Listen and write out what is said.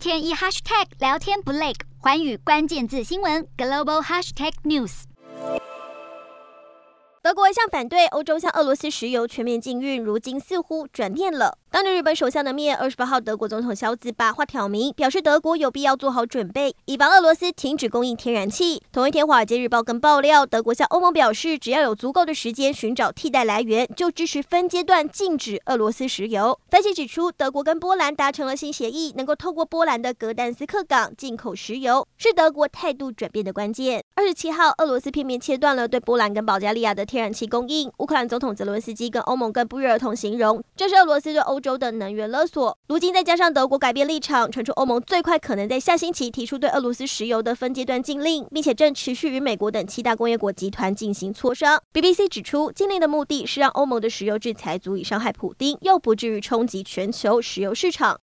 天一 hashtag 聊天不累，环宇关键字新闻 global hashtag news。德国一向反对欧洲向俄罗斯石油全面禁运，如今似乎转变了。当着日本首相的面，二十八号，德国总统肖兹把话挑明，表示德国有必要做好准备，以防俄罗斯停止供应天然气。同一天，《华尔街日报》更爆料，德国向欧盟表示，只要有足够的时间寻找替代来源，就支持分阶段禁止俄罗斯石油。分析指出，德国跟波兰达成了新协议，能够透过波兰的格但斯克港进口石油，是德国态度转变的关键。二十七号，俄罗斯片面切断了对波兰跟保加利亚的天然气供应。乌克兰总统泽伦斯基跟欧盟更不约而同形容，这是俄罗斯对欧欧洲的能源勒索，如今再加上德国改变立场，传出欧盟最快可能在下星期提出对俄罗斯石油的分阶段禁令，并且正持续与美国等七大工业国集团进行磋商。BBC 指出，禁令的目的是让欧盟的石油制裁足以伤害普丁，又不至于冲击全球石油市场。